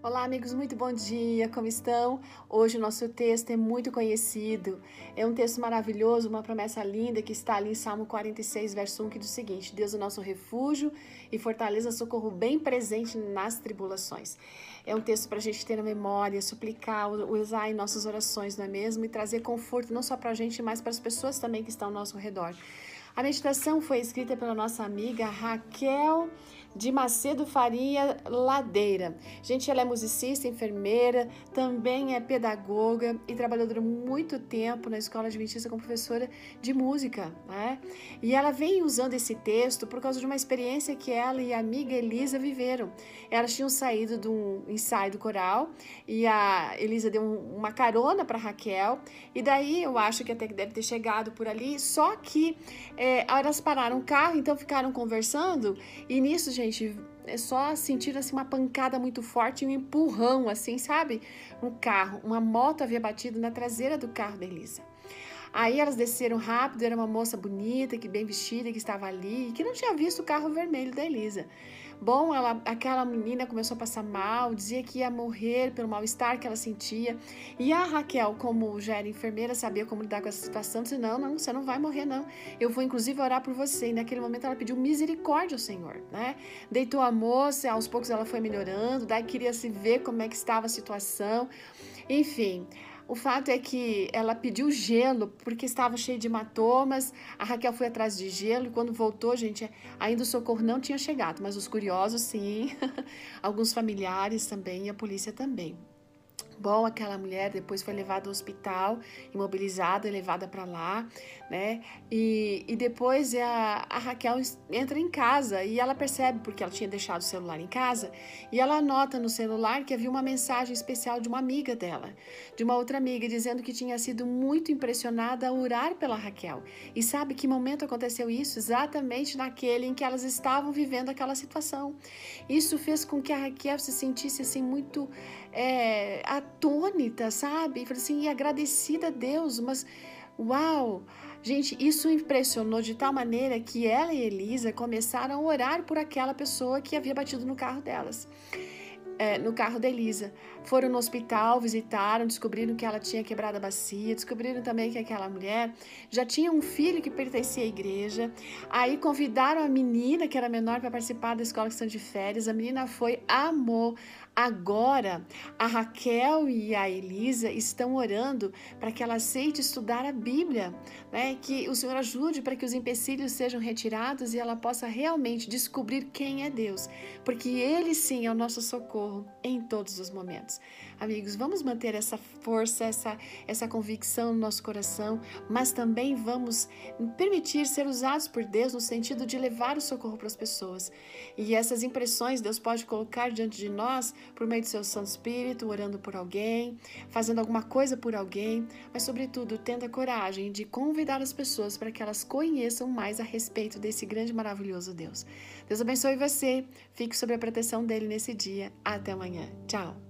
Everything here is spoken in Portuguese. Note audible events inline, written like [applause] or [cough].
Olá, amigos, muito bom dia, como estão? Hoje o nosso texto é muito conhecido, é um texto maravilhoso, uma promessa linda que está ali em Salmo 46, verso 1, que diz o seguinte: Deus é o nosso refúgio e fortaleza, socorro bem presente nas tribulações. É um texto para a gente ter na memória, suplicar, usar em nossas orações, não é mesmo? E trazer conforto não só para a gente, mas para as pessoas também que estão ao nosso redor. A meditação foi escrita pela nossa amiga Raquel de Macedo Faria Ladeira. Gente, ela é musicista, enfermeira, também é pedagoga e trabalhou durante muito tempo na escola adventista como professora de música, né? E ela vem usando esse texto por causa de uma experiência que ela e a amiga Elisa viveram. Elas tinham saído de um ensaio do coral e a Elisa deu uma carona para Raquel e daí eu acho que até que deve ter chegado por ali, só que é, elas pararam o carro, então ficaram conversando e nisso, gente, é só sentir assim uma pancada muito forte, um empurrão assim, sabe? Um carro, uma moto havia batido na traseira do carro da Elisa. Aí elas desceram rápido, era uma moça bonita, que bem vestida, que estava ali, que não tinha visto o carro vermelho da Elisa. Bom, ela, aquela menina começou a passar mal, dizia que ia morrer pelo mal-estar que ela sentia. E a Raquel, como já era enfermeira, sabia como lidar com essa situação, disse: Não, não, você não vai morrer, não. Eu vou inclusive orar por você. E naquele momento ela pediu misericórdia ao Senhor, né? Deitou a moça, aos poucos ela foi melhorando, daí queria se ver como é que estava a situação. Enfim, o fato é que ela pediu gelo porque estava cheio de hematomas. A Raquel foi atrás de gelo e quando voltou, gente, ainda o socorro não tinha chegado, mas os curiosos sim, [laughs] alguns familiares também e a polícia também. Bom, aquela mulher depois foi levada ao hospital, imobilizada, levada para lá, né? E, e depois a, a Raquel entra em casa e ela percebe, porque ela tinha deixado o celular em casa, e ela anota no celular que havia uma mensagem especial de uma amiga dela, de uma outra amiga, dizendo que tinha sido muito impressionada a orar pela Raquel. E sabe que momento aconteceu isso? Exatamente naquele em que elas estavam vivendo aquela situação. Isso fez com que a Raquel se sentisse assim muito é, atônita, sabe? E falei assim, e agradecida a Deus, mas uau! Gente, isso impressionou de tal maneira que ela e Elisa começaram a orar por aquela pessoa que havia batido no carro delas é, no carro da Elisa. Foram no hospital, visitaram, descobriram que ela tinha quebrado a bacia, descobriram também que aquela mulher já tinha um filho que pertencia à igreja. Aí convidaram a menina, que era menor, para participar da escola que estão de férias. A menina foi, amou. Agora, a Raquel e a Elisa estão orando para que ela aceite estudar a Bíblia, né? que o Senhor ajude para que os empecilhos sejam retirados e ela possa realmente descobrir quem é Deus, porque Ele sim é o nosso socorro em todos os momentos. Amigos, vamos manter essa força, essa, essa convicção no nosso coração, mas também vamos permitir ser usados por Deus no sentido de levar o socorro para as pessoas. E essas impressões Deus pode colocar diante de nós por meio do seu Santo Espírito, orando por alguém, fazendo alguma coisa por alguém, mas sobretudo tendo a coragem de convidar as pessoas para que elas conheçam mais a respeito desse grande e maravilhoso Deus. Deus abençoe você. Fique sob a proteção dele nesse dia. Até amanhã. Tchau.